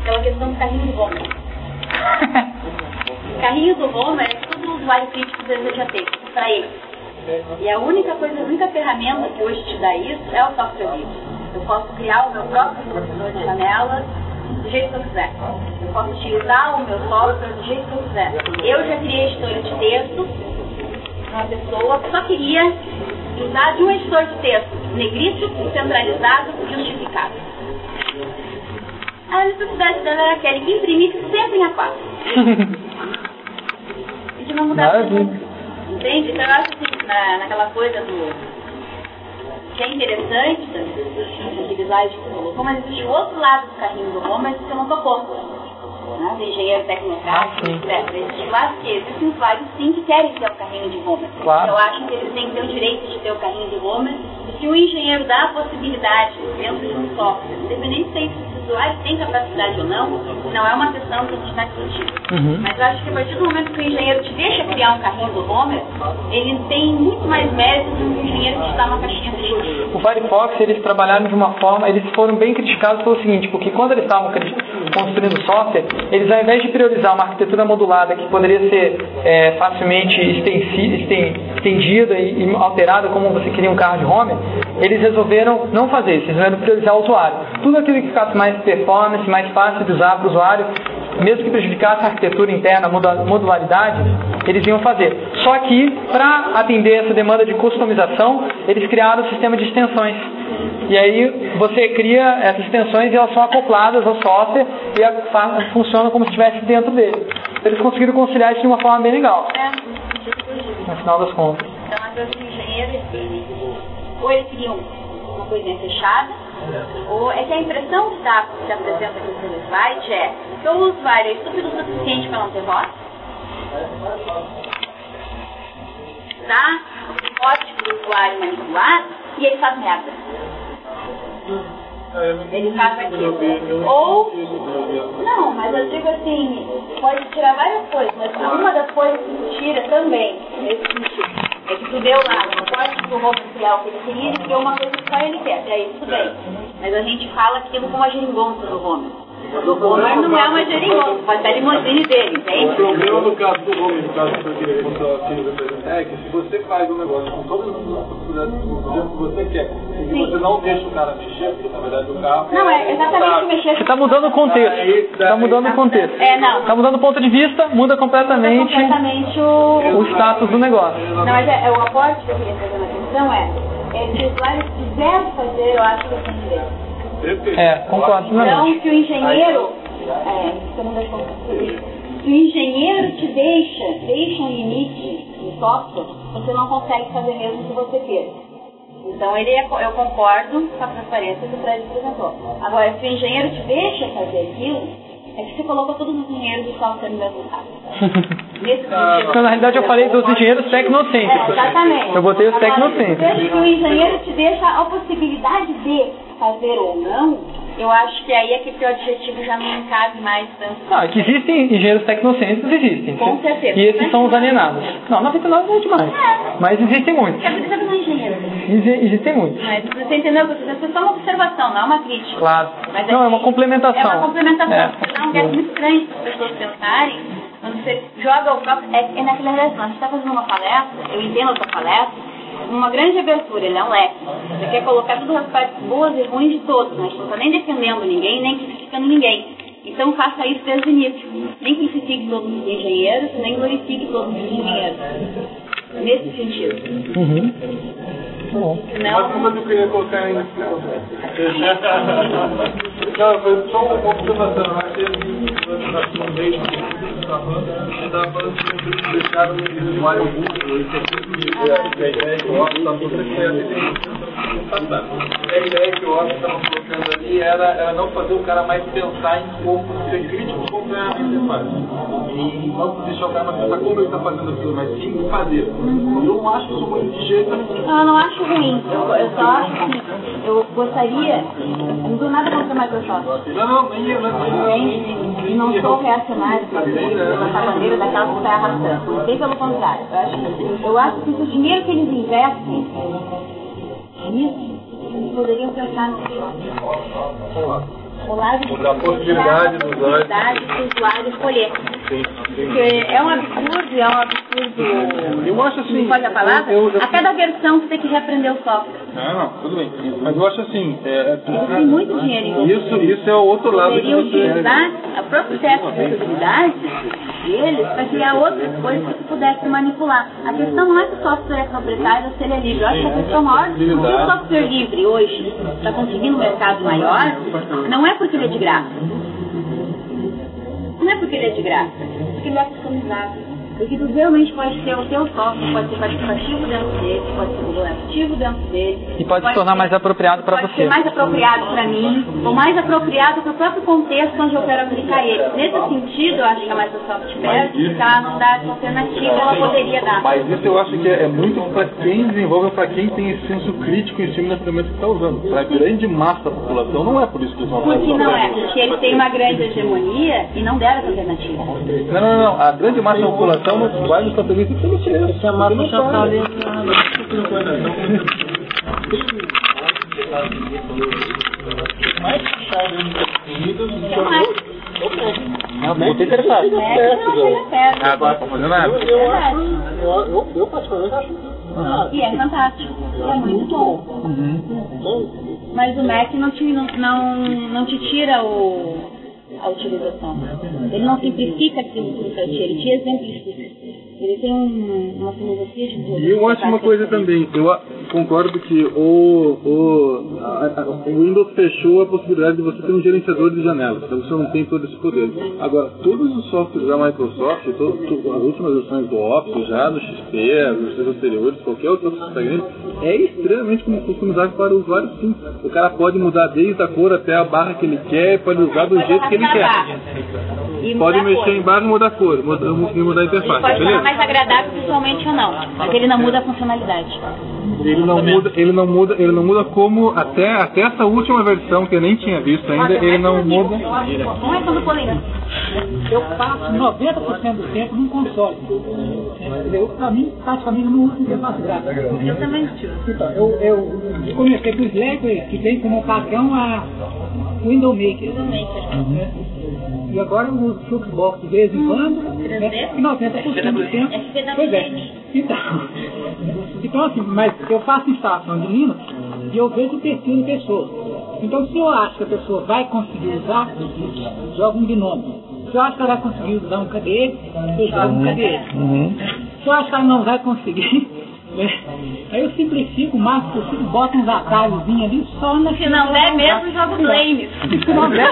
aquela questão do carrinho do Homer. carrinho do Homer é todo usuário crítico deseja ter, para ele. E a única coisa, a única ferramenta que hoje te dá isso é o software livre. Eu posso criar o meu próprio processador de janelas do jeito que eu quiser. Eu posso utilizar o meu software do jeito que eu quiser. Eu já criei editora de texto, uma pessoa que só queria usar de um editor de texto negrito, centralizado, justificado. A necessidade dela era que imprimisse sempre em A4. e de não mudar Entende? Então eu acho assim, na, naquela coisa do que é interessante, aqueles slides que você colocou, mas existe o outro lado do carrinho do Homer que você não tocou. Né? Os engenheiros tecnocráticos, ah, etc. Existe lá que existem vários sim que querem ter o carrinho de Homer. Claro. Eu acho que eles têm que ter o direito de ter o carrinho de Homer se o engenheiro dá a possibilidade dentro de um software, independente se esse usuário tem capacidade ou não, não é uma questão que a gente está discutindo. Uhum. Mas eu acho que a partir do momento que o engenheiro te deixa criar um carrinho do Homer, ele tem muito mais mérito do que o engenheiro te dá uma caixinha de O Firefox, eles trabalharam de uma forma, eles foram bem criticados pelo seguinte, porque quando eles estavam construindo software, eles ao invés de priorizar uma arquitetura modulada que poderia ser é, facilmente estendida e, alterada como você queria um carro de home, eles resolveram não fazer isso, eles resolveram priorizar o usuário. Tudo aquilo que ficasse mais performance, mais fácil de usar para o usuário, mesmo que prejudicasse a arquitetura interna, a modularidade, eles iam fazer. Só que, para atender essa demanda de customização, eles criaram o sistema de extensões. E aí você cria essas extensões e elas são acopladas ao software e a, funciona como se estivesse dentro dele. Eles conseguiram conciliar isso de uma forma bem legal. É, no final das contas. Então, a engenheiro, ou eles queriam uma coisinha fechada, ou é que a impressão que, tá, que se apresenta aqui no slide é que o usuário é estúpido o suficiente para não ter voz, tá? Pode para o usuário manipular e ele faz merda. Ele faz aquilo. Ou, não, mas eu digo assim, pode tirar várias coisas, mas uma das coisas que tira também, nesse sentido, é que tu deu lá, não pode pro Romulo criar o que ele queria, ele criou uma coisa que só ele quer, e aí tudo bem. Mas a gente fala aquilo com a geringonça do Romulo. O Homer não é uma geringonça, pode estar limousine dele, entende? O problema no caso do Homer, no caso que eu queria no é que se você faz um negócio com todas as possibilidades que você quer, e você não deixa o cara mexer, porque na verdade o carro. Não, é exatamente mexer. Você está mudando o contexto. Está mudando o contexto. É, não. Está mudando o ponto de vista, muda completamente, muda completamente o... o status do negócio. Não, mas é, é o aporte que eu queria fazer na questão é, é se o usuário quiser fazer, eu acho que ele tem direito. É, concordo. Então, se o engenheiro, é, se o engenheiro te deixa, deixa um limite no software, você não consegue fazer mesmo que você queira. Então, ele é, eu concordo com a transparência que o Fred apresentou. Agora, se o engenheiro te deixa fazer aquilo, é que você colocou todos os engenheiros do software no mesmo caso. Nesse sentido. Então, na realidade, eu falei dos engenheiros tecnocêntricos. É, exatamente. Eu botei os tecnocêntricos. Se o engenheiro te deixa a possibilidade de fazer ou não, eu acho que aí é que o adjetivo já não cabe mais tanto. Não, é que existem engenheiros tecnocêntricos, existem. Com certeza. E esses são os alienados. Não, 99 não é demais. É. Mas existem muitos. É porque você não é engenheiro. existem muitos. Mas você entendeu? Você é só uma observação, não é uma crítica. Claro. Mas não, é, uma complementação. É uma complementação. É. Não, é muito estranho as pessoas pensarem quando você joga o copo. É, é naquela relação. A gente está fazendo uma palestra, eu entendo a tua palestra, uma grande abertura, ele é um leque. Você quer colocar todas as partes boas e ruins de todos, mas não está nem defendendo ninguém, nem criticando ninguém. Então faça isso desde o início. Nem crucifique todos os engenheiros, nem glorifique todos os engenheiros. Nesse sentido. Uhum. Não. Eu queria colocar. Não, foi só uma observação. Achei assim, você estava falando que deixaram o usuário é sempre a ideia que o foi a ideia que o Otto estava colocando ali era, era não fazer o cara mais pensar em como ser crítico com o que faz. E não deixar o cara pensar como ele está fazendo aquilo, mas sim fazer. Eu não acho isso ruim de jeito nenhum. Eu não acho ruim, eu, eu só acho que eu gostaria, não dou nada contra a Microsoft. Não, não, nem eu, nem não sou reacionário, levantar a bandeira daquela que está arrastando. Bem pelo contrário. Eu acho, eu acho que o dinheiro que eles investem nisso, eles poderiam pensar no O lado de possibilidade do usuário escolher. É um absurdo, é um absurdo. Eu acho assim. Pode a palavra? eu- eu- A cada versão você tem que reaprender o software. Não, não, tudo bem. Mas eu acho assim. É, Tem muito dinheiro envolvido. isso, isso é o outro lado você. utilizar o próprio teste de usabilidade deles para criar outras coisas que você pudesse manipular. A questão não é se o software é proprietário ou se ele é livre. Eu acho que a questão maior é que se o software livre hoje está conseguindo um mercado maior, não é porque ele é de graça. Não é porque ele é de graça, é porque ele é customizado. Porque tu realmente pode ter o teu software, pode ser participativo dentro dele, pode ser colaborativo dentro dele. E pode se tornar ser- mais apropriado para pode você. ser mais apropriado para mim, ou mais apropriado para o próprio contexto onde eu quero aplicar ele. Nesse sentido, eu acho que a Microsoft porque ela não dá essa alternativa, ela poderia dar. Mas isso eu acho que é, é muito para quem desenvolve, para quem tem esse senso crítico em cima da ferramenta que está usando. Para a grande massa da população, não é por isso que eles vão fazer Porque não é, porque eles têm uma grande hegemonia e não deram essa alternativa. Não, não, não. A grande massa da população não vai no software livre pelo preço. Se a massa já tá ali. Não é. Não, muito interessado. É, não, chega perto. Agora, tá fazendo nada. É. Eu, eu, eu particularmente acho. E é fantástico. É muito bom. Então, Mas o Mac não te, não, não, não te tira o, a utilização. Ele não simplifica aquilo para ti, ele te exemplifica. Ele tem um, uma filosofia de tudo. E eu acho uma coisa também, eu concordo que o, o, a- a- o Windows fechou a possibilidade de você ter um gerenciador de janelas, então você não tem todo esse poder. Agora, todos os softwares da Microsoft, as últimas versões do Office, já do XP, as versões anteriores, qualquer outro software, é extremamente customizável para o usuário sim. O cara pode mudar desde a cor até a barra que ele quer, pode usar do jeito que ele quer. Pode mexer em barra e mudar a cor, mudar, mudar a interface, pode beleza? mais agradável visualmente ou não, mas ele não muda a funcionalidade. Ele não muda, ele não muda, ele não muda como até até essa última versão que eu nem tinha visto ainda, ele não muda. Não é quando polêmica. Eu passo 90% do tempo num console. Eu, pra mim, praticamente não uso interface gráfica. Eu também. Então, eu, eu comecei com o Slack, que tem como padrão a Window Maker. né? E agora eu uso Fluxbox de vez em quando, né? e 90% do tempo. Pois é. Então, então assim, mas eu faço instalação de Linux e eu vejo o perfil da pessoa. Então se eu acho que a pessoa vai conseguir usar, joga um binômio. Se eu acho que ela vai conseguir usar um KDE, eu jogo um KDE. Se eu acho que ela não vai conseguir, né, aí eu simplifico o máximo possível, boto uns atalhozinhos ali só na Se não der mesmo, joga o Flames. Se não der,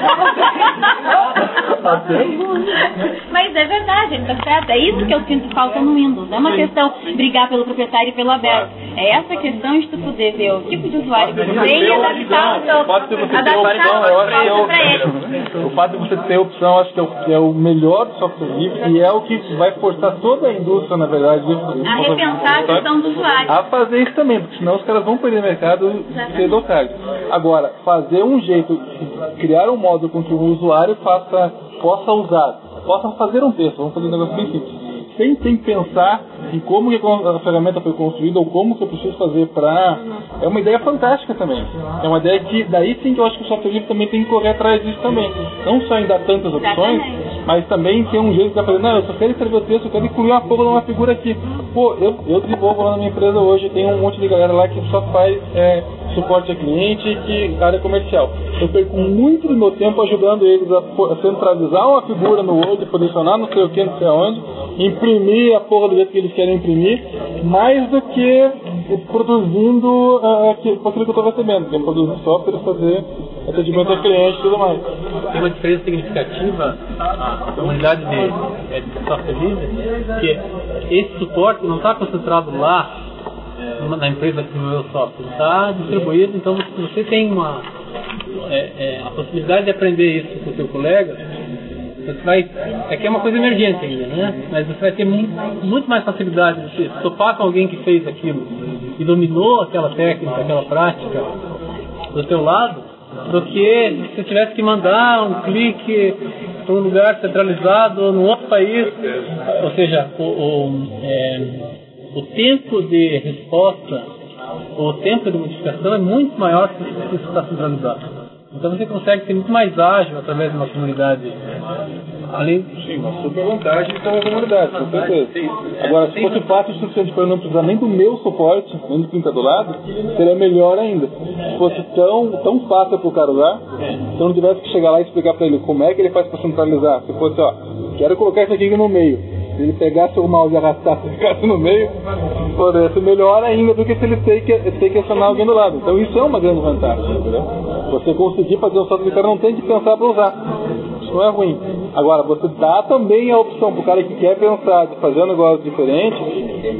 Mas é verdade, ele tá certo. É isso que eu sinto falta no Windows. É uma questão brigar pelo proprietário e pelo aberto. É essa questão de tu poder ver o tipo de usuário que você tem e adaptar o seu, adaptar opção, que é o, o fato de você ter opção, acho que é o, é o melhor software livre e é o que vai forçar toda a indústria, na verdade, A repensar a questão do usuário. a fazer isso também, porque senão os caras vão perder mercado cedo ou tarde. Agora, fazer um jeito, criar um modo com que o usuário faça, possa usar, possa fazer um texto, vamos fazer um negócio bem simples. Sem, sem pensar em como que a ferramenta foi construída ou como que eu preciso fazer para. É uma ideia fantástica também. É uma ideia que, daí sim que eu acho que o software livre também tem que correr atrás disso também. Não só em dar tantas opções. Mas também ter um jeito de fazer, não, eu só quero escrever o texto, eu quero incluir uma porra numa figura aqui. Pô, eu, eu desenvolvo lá na minha empresa hoje, tem um monte de galera lá que só faz é, suporte a cliente que área comercial. Eu perco muito do meu tempo ajudando eles a, centralizar uma figura no Word, posicionar não sei o que, não sei aonde, imprimir a porra do jeito que eles querem imprimir, mais do que produzindo ah, aquilo, aquilo que eu estou recebendo, que é produzir software fazer atendimento ao cliente e tudo mais. tem uma diferença significativa a comunidade de, é, de software livre, que esse suporte não está concentrado lá na empresa que desenvolveu o software, está distribuído, então se você tem uma é, é, a possibilidade de aprender isso com o seu colega, você vai, é que é uma coisa emergente ainda, né? Mas você vai ter muito, muito mais facilidade de se topar com alguém que fez aquilo e dominou aquela técnica, aquela prática do teu lado, do que se você tivesse que mandar um clique para um lugar centralizado num outro país. Ou seja, o, o, é, o tempo de resposta, o tempo de modificação é muito maior se se isso está centralizado. Então você consegue ser muito mais ágil através de uma comunidade. Além... Sim, uma super vantagem ter uma comunidade, com certeza. Agora, se fosse fácil o suficiente para eu não precisar nem do meu suporte, nem do pinta do lado, seria melhor ainda. Se fosse tão, tão fácil para o cara usar, se eu não tivesse que chegar lá e explicar para ele como é que ele faz para centralizar. Se fosse, ó, quero colocar isso aqui no meio se ele pegasse o mouse e arrastasse e ficasse no meio, ser melhor ainda do que se ele tem que, tem que acionar alguém do lado. Então isso é uma grande vantagem, entendeu? Você conseguir fazer um software que o cara não tem que pensar para usar. Isso não é ruim. Agora, você dá também a opção para o cara que quer pensar de fazer um negócio diferente,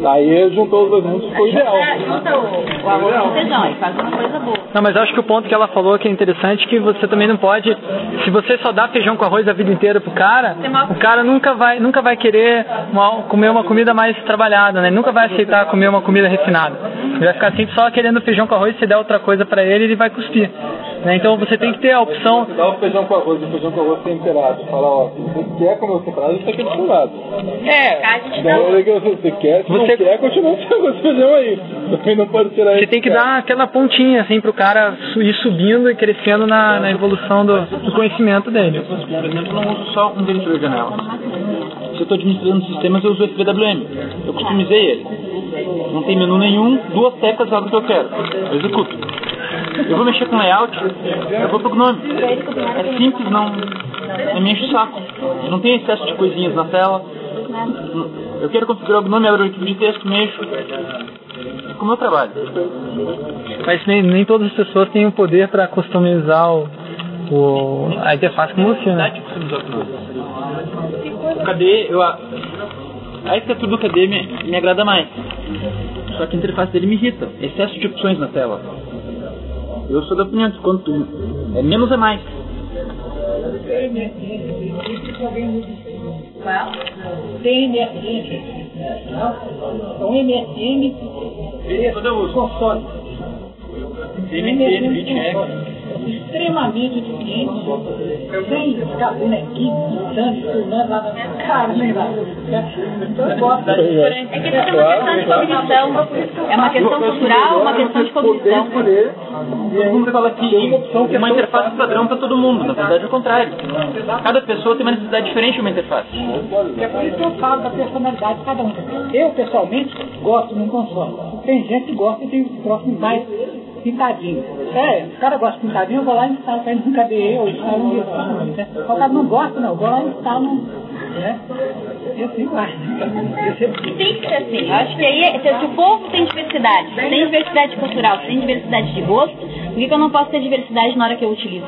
aí juntou os dois mundos, ficou ideal. Junta o, o arroz com o feijão, e faz uma coisa boa. Não, mas eu acho que o ponto que ela falou que é interessante é que você também não pode, se você só dá feijão com arroz a vida inteira pro cara, o cara nunca vai, nunca vai querer uma, comer uma comida mais trabalhada, né? Ele nunca vai aceitar comer uma comida refinada. Ele vai ficar sempre só querendo feijão com arroz, se der outra coisa para ele, ele vai cuspir. Né? Então você tem que ter a opção. Você dá o feijão com arroz, o feijão com arroz temperado. Fala, ó, se você quer comer o temperado, isso aqui é do lado. É. Daí você quer, se Você- não quer, continua com esse feijão aí. Também não pode tirar Você tem que cara. dar aquela pontinha assim pro cara ir subindo e crescendo na, na evolução do, do conhecimento dele. Por exemplo, eu não uso só um gerenciador de janela. Se eu estou administrando sistemas, eu uso o FWM. Eu customizei ele. Não tem menu nenhum, duas teclas é o que eu quero. Eu executo. Eu vou mexer com layout, eu vou pro Gnome. É simples, não, não me enche o saco. Não tem excesso de coisinhas na tela. Eu quero configurar o Gnome, abro o arquivo de texto, mexo. É como eu trabalho. Mas nem, nem todas as pessoas têm o poder para customizar o, o, a interface como você, né? O Gnome. O KD, eu, a a arquitetura do KD me, me agrada mais. Só que a interface dele me irrita. Excesso de opções na tela. Eu sou da opinião que quanto é menos é mais. MSN. Então, uso. console. MSN, BitX. Extremamente eficiente, sem ficar bonequinho, pintando, tornando lá na cara, sei lá. Então, eu gosto. É que isso é uma questão de cognição. É uma questão cultural, uma questão de cognição. Todo mundo fala que uma interface padrão para todo mundo. Na verdade é o contrário. Cada pessoa tem uma necessidade diferente de uma interface. É por isso que eu falo da personalidade de cada um. Eu, pessoalmente, gosto de um console. Tem gente que gosta de troços mais pintadinho. É, o cara gosta de pintadinho, eu vou lá e instalo para ele no KDE ou instalo um. Né? O cara não gosta, não, eu vou lá e instalo um. Né? E assim vai. É- E tem que ser assim. Eu acho que aí, se, se o povo tem diversidade, se tem diversidade cultural, se tem diversidade de gosto, por que, que eu não posso ter diversidade na hora que eu utilizo?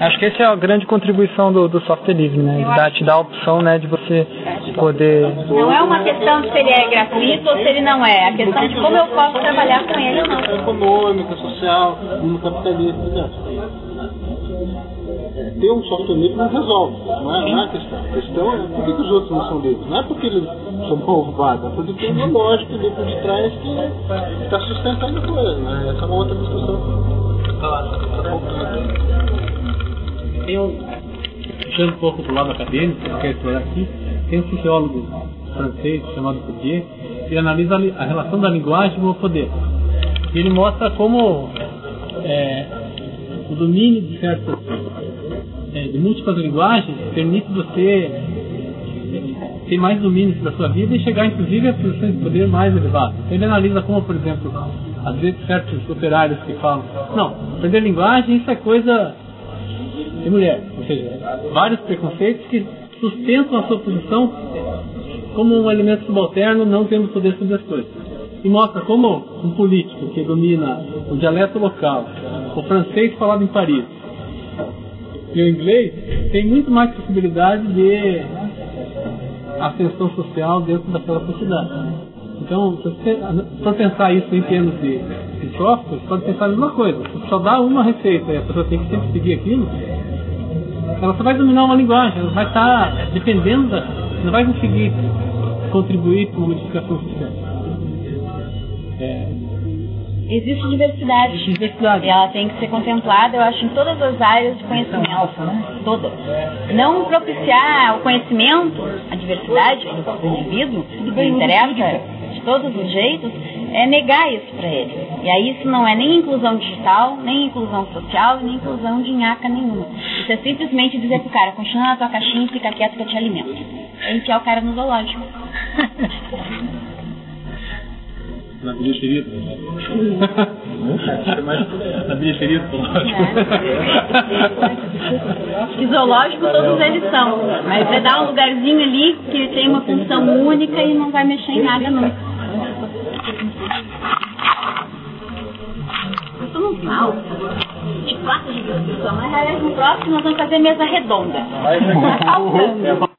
Acho que essa é a grande contribuição do, do software livre, né? Dar, te dar a opção né, de você poder. Não é uma questão de se ele é gratuito ou se ele não é. É a questão de como eu posso trabalhar com ele ou não. econômica, social, mundo capitalista, etc. Ter um software livre não resolve, não é, não é a questão. A questão é por que, os outros não são livres? Não é porque eles são malvados, é porque tem uma lógica ali por detrás que está sustentando a coisa, né? Essa é uma outra discussão. Tem um, puxando um pouco do lado acadêmico, que eu quero explorar aqui, tem um sociólogo francês chamado Bourdieu, que analisa a relação da linguagem com o poder. E ele mostra como é, o domínio de certas, de múltiplas linguagens permite você ter mais domínio da sua vida e chegar inclusive a posições de poder mais elevadas. Então ele analisa como, por exemplo, às vezes certos operários que falam, não, aprender linguagem isso é coisa de mulher. Ou seja, vários preconceitos que sustentam a sua posição como um elemento subalterno, não tendo poder sobre as coisas. E mostra como um político que domina o dialeto local, o francês falado em Paris e o inglês, tem muito mais possibilidade de ascensão social dentro daquela sociedade. Então, se você pensar isso em termos de, de software, pode pensar a mesma coisa. Se só dá uma receita e a pessoa tem que sempre seguir aquilo, ela só vai dominar uma linguagem, ela vai estar dependendo da. não vai conseguir contribuir com modificação social. É, Existe diversidade. diversidade. E ela tem que ser contemplada, eu acho, em todas as áreas de conhecimento. Todas. Não propiciar o conhecimento, a diversidade do indivíduo, que interessa de todos os jeitos, é negar isso para ele. E aí isso não é nem inclusão digital, nem inclusão social, nem inclusão de nhaca nenhuma. Isso é simplesmente dizer pro cara, continua na tua caixinha e fica quieto que eu te alimento. É enfiar o cara no zoológico. Na bilheteria. Na bilheteria do zoológico. Zoológico todos eles são. Mas vai dar um lugarzinho ali que tem uma função única e não vai mexer em nada nunca. Eu no final. De quatro de pessoas. Mas aliás, no próximo nós vamos fazer mesa redonda. Tá faltando.